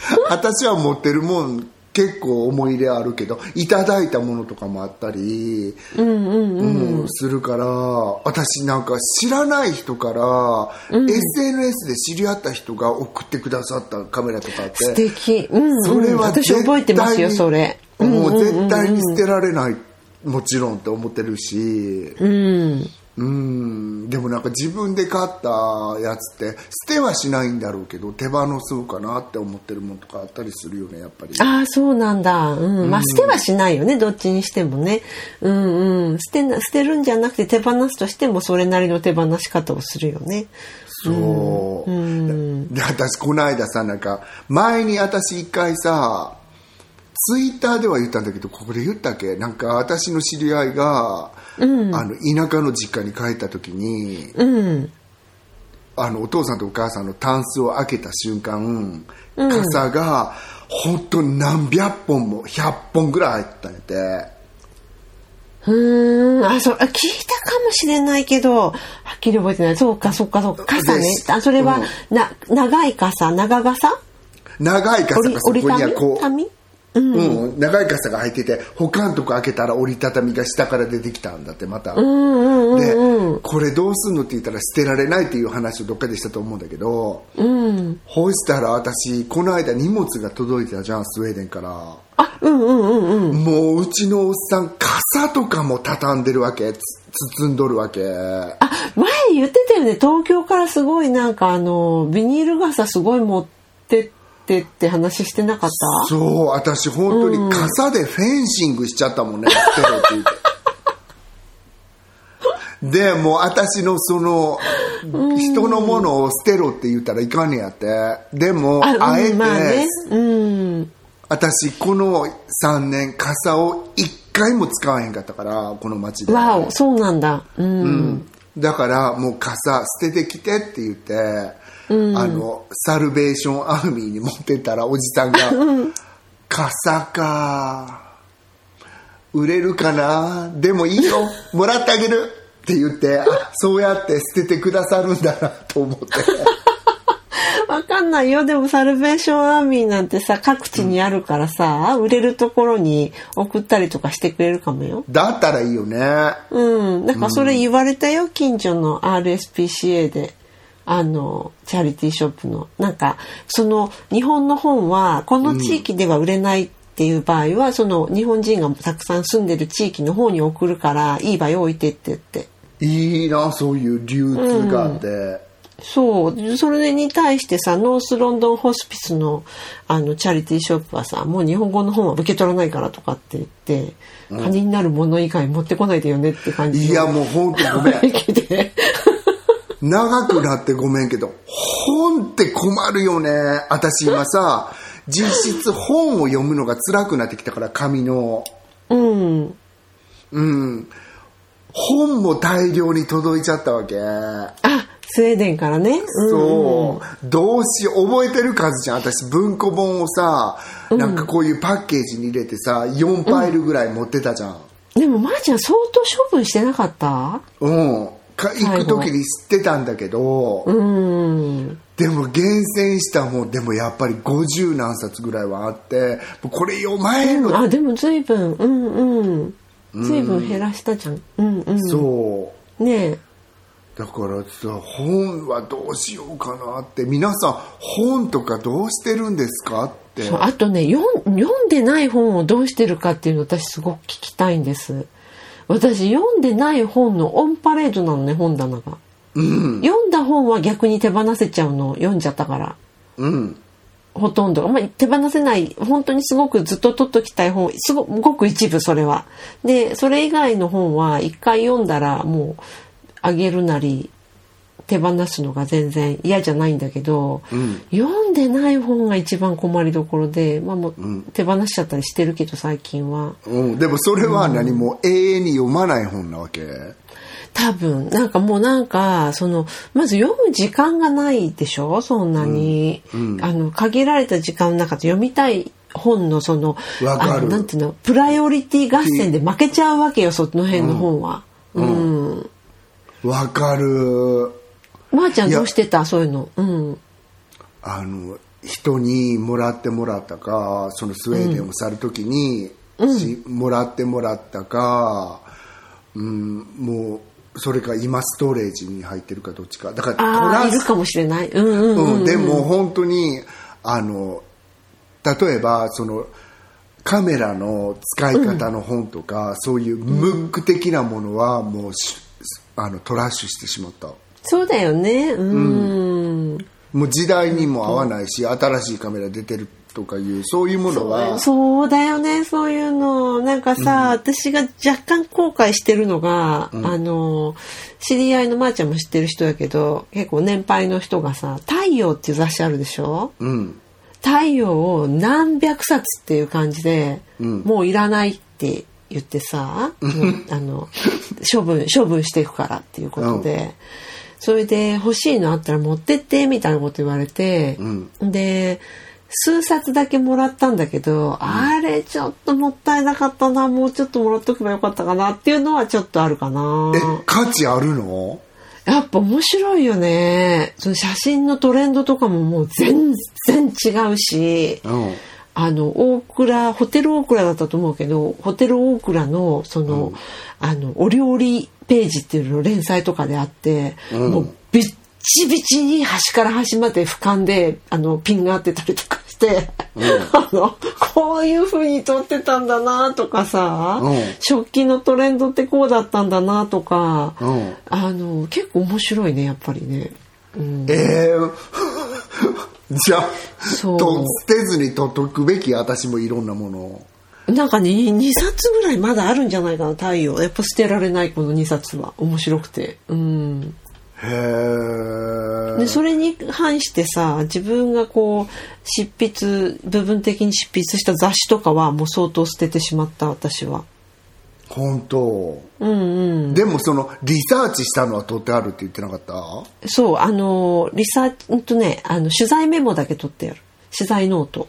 私は持ってるもん結構思い入れあるけどいただいたものとかもあったり、うんするから私なんか知らない人から、SNS で知り合った人が送ってくださったカメラとかって素敵。うん、うん、それは私覚えてますよそれ。もう絶対に捨てられない、もちろんって思ってるしうん。うんでもなんか自分で買ったやつって捨てはしないんだろうけど手放そうかなって思ってるものとかあったりするよねやっぱりああそうなんだ。うん。まあ捨てはしないよねどっちにしてもね。うんうん。捨てな捨てるんじゃなくて手放すとしてもそれなりの手放し方をするよね。そう、で私この間さなんか前に私一回さツイッターでは言ったんだけどここで言ったっけ？なんか私の知り合いが、あの田舎の実家に帰った時にうん。あのお父さんとお母さんのタンスを開けた瞬間、傘が本当に何百本も100本ぐらい入ったんやてうーん。あ、そ聞いたかもしれないけど、はっきり覚えてない。そうか、そうか、そうか。傘ねで。あ、それは、うんな、長い傘？長傘？長い傘がそこにはこうたみうん長い傘が入ってて他のとこ開けたら折りたたみが下から出てきたんだってまた、でこれどうすんのって言ったら捨てられないっていう話をどっかでしたと思うんだけど、うん。ほいしたら私この間荷物が届いてたじゃんスウェーデンからあ、うんうんうんうん。もううちのおっさん傘とかも畳んでるわけつ包んどるわけあ、前言ってたよね。東京からすごいなんかあの、ビニール傘すごい持ってってって話してなかった？そう私本当に傘でフェンシングしちゃったもんね、捨てろって言ってでもう私のその人のものを捨てろって言ったらいかんねやってでもあ、あえて、うん、まあね。うん。私この3年傘を1回も使わへんかったからこの街でわお、そうなんだ。うん。だからもう傘捨ててきてって言って、あのサルベーションアーミーに持ってったらおじさんが「傘か売れるかな？でもいいよもらってあげる」って言ってあそうやって捨ててくださるんだなと思って わかんないよ。でもサルベーションアーミーなんてさ、各地にあるからさ、売れるところに送ったりとかしてくれるかもよ。だったらいいよねうん。なんかそれ言われたよ、近所の RSPCA で。あの、チャリティーショップの。なんか、その、日本の本は、この地域では売れないっていう場合は、その、日本人がたくさん住んでる地域の方に送るから、いい場合置いてってって。いいなそういう流通があって、そう。それに対してさノースロンドンホスピスのあのチャリティーショップはさもう日本語の本は受け取らないからとかって言って、カニになるもの以外持ってこないでよねって感じのいやもう本当ごめん 長くなってごめんけど本って困るよね。私今さ実質本を読むのが辛くなってきたから紙の。うん。うん。本も大量に届いちゃったわけ。あスウェーデンからね、う。ん、そうどうしよう覚えてる数じゃん。私文庫本をさなんかこういうパッケージに入れてさ4ファイルぐらい持ってたじゃん。でもまー、ちゃん相当処分してなかった？うん。か行く時に知ってたんだけど、うん。でも厳選した本でもやっぱり50何冊ぐらいはあってもうこれ読まへんの、あでも随分うんうん。随分減らしたじゃん。うんうん。そう。ねえ。だからさ本はどうしようかなって。皆さん本とかどうしてるんですかって。そうあとね読んでない本をどうしてるかっていうの私すごく聞きたいんです私読んでない本のオンパレードなのね本棚が、読んだ本は逆に手放せちゃうの読んじゃったから。うん。ほとんど、まあ、手放せない本当にすごくずっと取っときたい本。すごごく一部それは。でそれ以外の本は一回読んだらもうあげるなり手放すのが全然嫌じゃないんだけど、読んでない本が一番困りどころで、まあ、もう手放しちゃったりしてるけど最近は。うん、でもそれは何も永遠に読まない本なわけ？多分。なんかもうなんかそのまず読む時間がないでしょ？そんなに、あの限られた時間の中で読みたい本のそのあのなんていうの？プライオリティ合戦で負けちゃうわけよその辺の本は。うん。わかるまー、ちゃんどうしてた？そういうの。うん。あの人にもらってもらったかそのスウェーデンを去る時に、しもらってもらったか、うん、もうそれか今ストレージに入ってるかどっちか。だからトああランスいるかもしれない。うんうんうん、うん、でも本当にあの例えばそのカメラの使い方の本とか、そういうムック的なものはもうしあのトラッシュしてしまったそうだよね。うん。もう時代にも合わないし、新しいカメラ出てるとかいうそういうものは。そうだよねそういうの。なんかさ、私が若干後悔してるのが、あの知り合いのまーちゃんも知ってる人だけど結構年配の人がさ「太陽」っていう雑誌あるでしょ？うん。太陽を何百冊っていう感じで、もういらないって言ってさ、あの処分処分していくからっていうことで、それで欲しいのあったら持ってってみたいなこと言われて、で数冊だけもらったんだけど、あれちょっともったいなかったなもうちょっともらっとけばよかったかなっていうのはちょっとあるかなえ。価値あるの？やっぱ面白いよね。その写真のトレンドとかももう全然違うし、うんあの大倉ホテル大倉だったと思うけどホテル大倉のその,、あのお料理ページっていうの連載とかであって、もうビッチビチに端から端まで俯瞰であのピンが合ってたりとかして、あのこういう風に撮ってたんだなとかさ、うん。食器のトレンドってこうだったんだなとか、うん。あの結構面白いねやっぱりね。うん、えーじゃあそう。と捨てずに取っとくべき私もいろんなものを。なんかね2冊ぐらいまだあるんじゃないかな太陽。やっぱ捨てられないこの2冊は。面白くて。うん。へえでそれに反してさ自分がこう執筆部分的に執筆した雑誌とかはもう相当捨ててしまった私は本当。うんうん。でもそのリサーチしたのは取ってあるって言ってなかった？そうあのリサーチうんとねあの取材メモだけ取ってやる。取材ノート。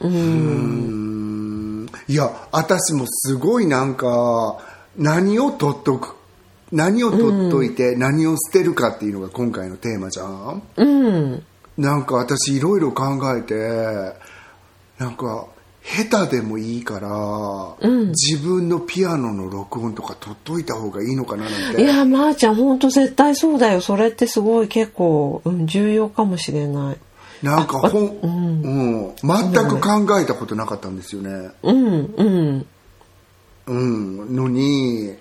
うん。いや私もすごいなんか何を取っとく何を取っといて何を捨てるかっていうのが今回のテーマじゃん？うん。なんか私いろいろ考えてなんか下手でもいいから、自分のピアノの録音とか取っといた方がいいのかななんて。いやまー、ちゃんほんと絶対そうだよ。それってすごい結構、うん、重要かもしれない。なんかほん、うん全く考えたことなかったんですよね。うんうん。うん、のに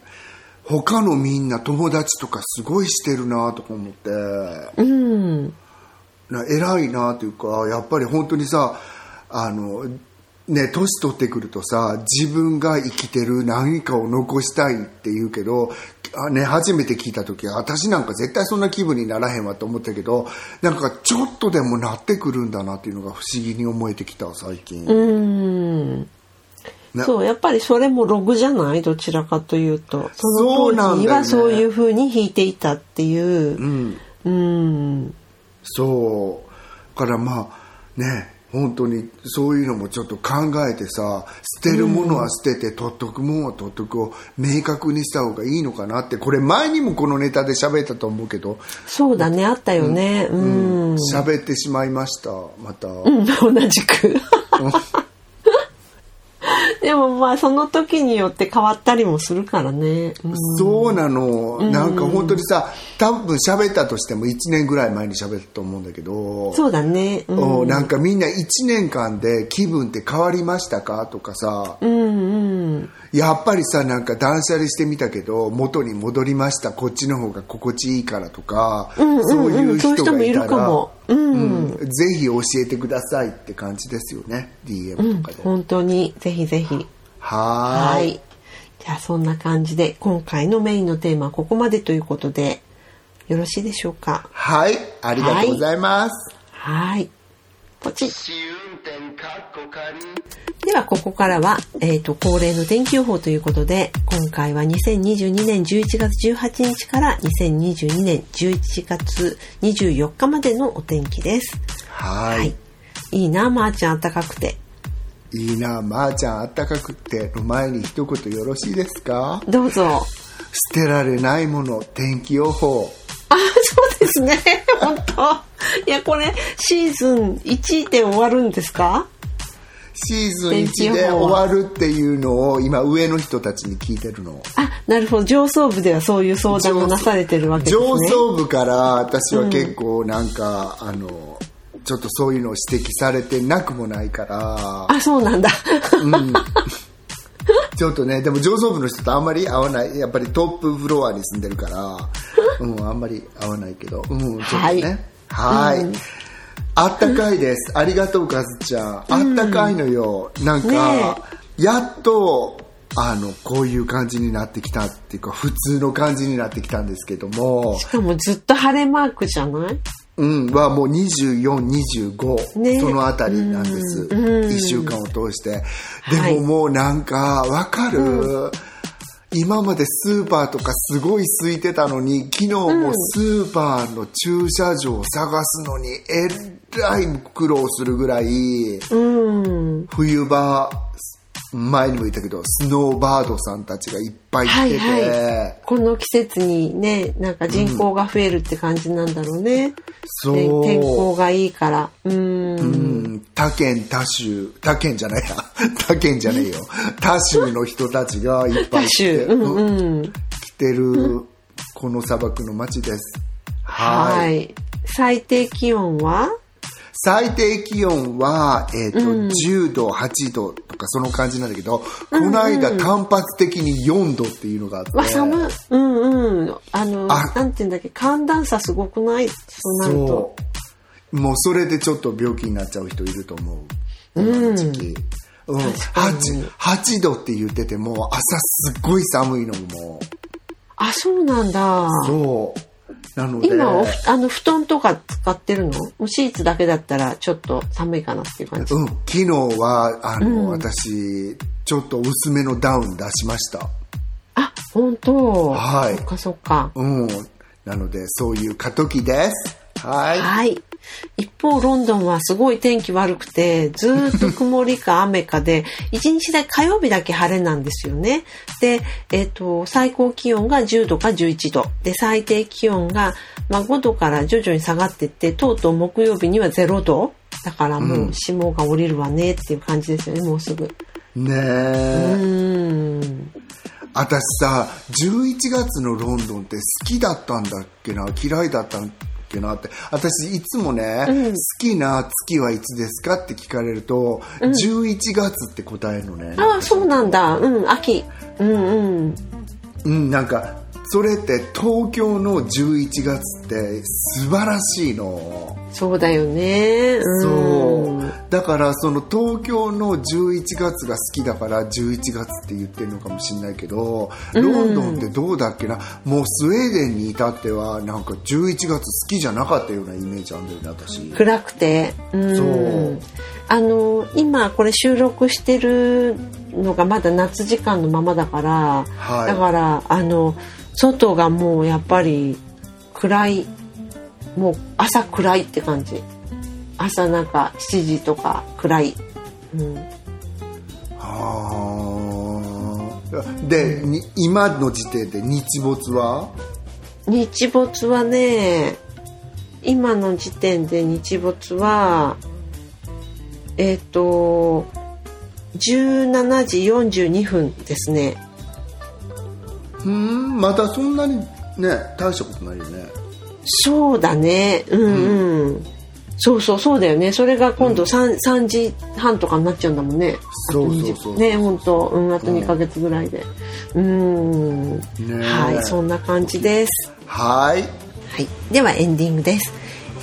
他のみんな友達とかすごいしてるなとか思って、うん。な偉いなというかやっぱり本当にさあのね年取ってくるとさ自分が生きてる何かを残したいって言うけどあ、ね、初めて聞いた時私なんか絶対そんな気分にならへんわと思ったけどなんかちょっとでもなってくるんだなっていうのが不思議に思えてきた最近、うん。なそう、やっぱりそれもログじゃないどちらかというと。その当時はそういう風に弾いていたっていう。うんうん。そうだからまあね本当にそういうのもちょっと考えてさ捨てるものは捨てて、取っとくものは取っとくを明確にした方がいいのかなってこれ前にもこのネタで喋ったと思うけどそうだね、あったよね。うん。喋、ってしまいましたまた、うん、同じく。でもまあその時によって変わったりもするからね。うん。そうなの、なんか本当にさ多分喋ったとしても1年ぐらい前に喋ったと思うんだけど。そうだね。うん。おなんかみんな1年間で気分って変わりましたか？とかさ、うんうん。やっぱりさなんか断捨離してみたけど元に戻りました。こっちの方が心地いいからとか、うんうんうん。そういう人そういう人もいるかもうんうんぜひ教えてくださいって感じですよね DM とかで、本当に、ぜひぜひ。はーいはい。じゃあそんな感じで、今回のメインのテーマはここまでということで、よろしいでしょうか？はいありがとうございます、はい。ポチッ。ではここからは、えっ、と、恒例の天気予報ということで、今回は2022年11月18日から2022年11月24日までのお天気です。はいはい。いいな、まー、ちゃん暖かくて。いいなまー、ちゃんあったかくっての前に一言よろしいですか？どうぞ。捨てられないもの天気予報あ、そうですね。本当。いや、これ、シーズン1で終わるんですか？シーズン天気予1で終わるっていうのを今上の人たちに聞いてるの。あ、なるほど。上層部ではそういう相談をなされてるわけですね。上層部から私は結構なんか、あのちょっとそういうのを指摘されてなくもないから。あ、そうなんだ。ちょっとねでも上層部の人とあんまり合わない。やっぱりトップフロアに住んでるから、うん、あんまり合わないけど、うん、ちょっとね。はい。うんあったかいです。ありがとうかずちゃん。あったかいのよ、なんか、ねやっとあのこういう感じになってきたっていうか普通の感じになってきたんですけども。しかもずっと晴れマークじゃない？うん、はもう2425、ね。そのあたりなんです、うん。うん。1週間を通して。はいでももうなんかわかる、今までスーパーとかすごい空いてたのに昨日もスーパーの駐車場を探すのにえらい苦労するぐらいうん。冬場前にも言ったけどスノーバードさんたちがいっぱい来てて、はいはい。この季節にね、なんか人口が増えるって感じなんだろうね。そう。で天候がいいから。うん。うん。他県他州。他県じゃないや。他県じゃねえよ。他州の人たちがいっぱい多来て,、種。うんうん。来てるこの砂漠の街です。ははい。い。最低気温は？最低気温は、えっと10度8度とかその感じなんだけど、この間単発的に4度っていうのがあって、わ、寒い。うんうん。あの、あ。なんて言うんだっけ、寒暖差すごくない？そうなると。もうそれでちょっと病気になっちゃう人いると思う。うん、かに。8, 8度って言ってても朝すっごい寒いのもあ、そうなんだ。そうなので。今あの、布団とか使ってるの？もうシーツだけだったらちょっと寒いかなっていう感じ。うん、昨日はあの、私ちょっと薄めのダウン出しました。あ、本当？はい。そっかそっか。うん。なのでそういう過渡期です。はい。はい。一方、ロンドンはすごい天気悪くて、ずーっと曇りか雨かで、一日だけ火曜日だけ晴れなんですよね。で、えっ、と、最高気温が10度か11度。で、最低気温が、まあ、5度から徐々に下がっていって、とうとう木曜日には0度。だからもう霜が降りるわねっていう感じですよね、もうすぐ。ねうえ、ーん。私さ11月のロンドンって好きだったんだっけな？嫌いだったんだっけなって私いつもね、好きな月はいつですかって聞かれると、11月って答えるのねああ、そうなんだ。うん、秋。うんうん。うんなんかそれって東京の11月って素晴らしいの。そうだよね。そう。だからその東京の11月が好きだから11月って言ってるのかもしれないけどロンドンってどうだっけな、もうスウェーデンに至ってはなんか11月好きじゃなかったようなイメージあるんだよね私。暗くて。うん。そう。あの今これ収録してるのがまだ夏時間のままだから、はい。だからあの外がもうやっぱり暗いもう朝暗いって感じ。朝なんか7時とか暗い、うん、あー。で、に今の時点で日没は？日没はね今の時点で日没はえっ、と17時42分ですねうん。またそんなにね大したことないよね。そうだね。うんうん、そうそうそうだよね。それが今度 3,、3時半とかになっちゃうんだもんね。そうそうそう。あと20ね本当。うんあと2ヶ月ぐらいで。うん。ねはいそんな感じです。はい。はい、ではエンディングです。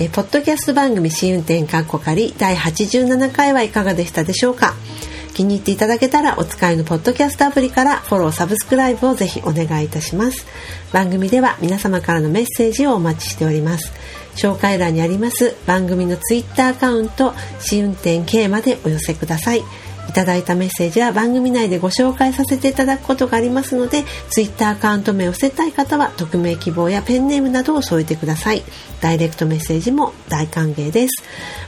えーポッドキャスト番組試運転かっこ仮第87回はいかがでしたでしょうか？気に入っていただけたらお使いのポッドキャストアプリからフォローサブスクライブをぜひお願いいたします。番組では皆様からのメッセージをお待ちしております。紹介欄にあります番組のツイッターアカウント試運転 K までお寄せください。いただいたメッセージは番組内でご紹介させていただくことがありますのでツイッターアカウント名を伏せたい方は匿名希望やペンネームなどを添えてくださいダイレクトメッセージも大歓迎です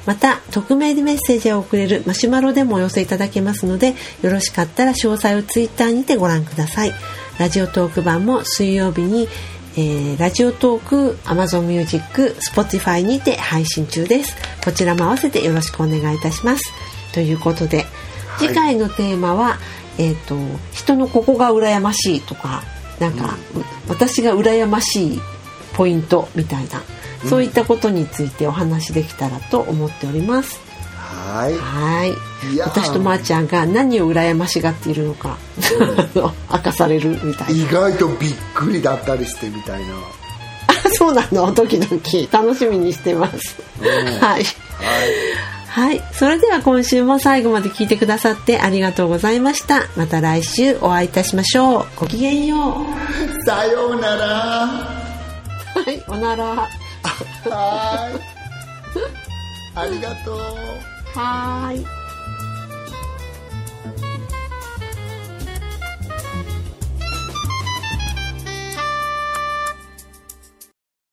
また匿名でメッセージを送れるマシュマロでもお寄せいただけますのでよろしかったら詳細をツイッターにてご覧くださいラジオトーク版も水曜日にえーラジオトーク、Amazon Music、Spotify にて配信中です。こちらも合わせてよろしくお願いいたします。ということで、はい次回のテーマは、えっ、と、人のここが羨ましいとか、なんか、う私が羨ましいポイントみたいな、そういったことについてお話できたらと思っております。はい。はい。私とまーちゃんが何を羨ましがっているのか、明かされるみたいな。意外とびっくりだったりしてみたいな。あそうなの？ドキドキ。楽しみにしてます、はい。はいはい。それでは今週も最後まで聞いてくださってありがとうございました。また来週お会いいたしましょう。ごきげんよう。さようなら。はいおなら。はい。ありがとう。はーい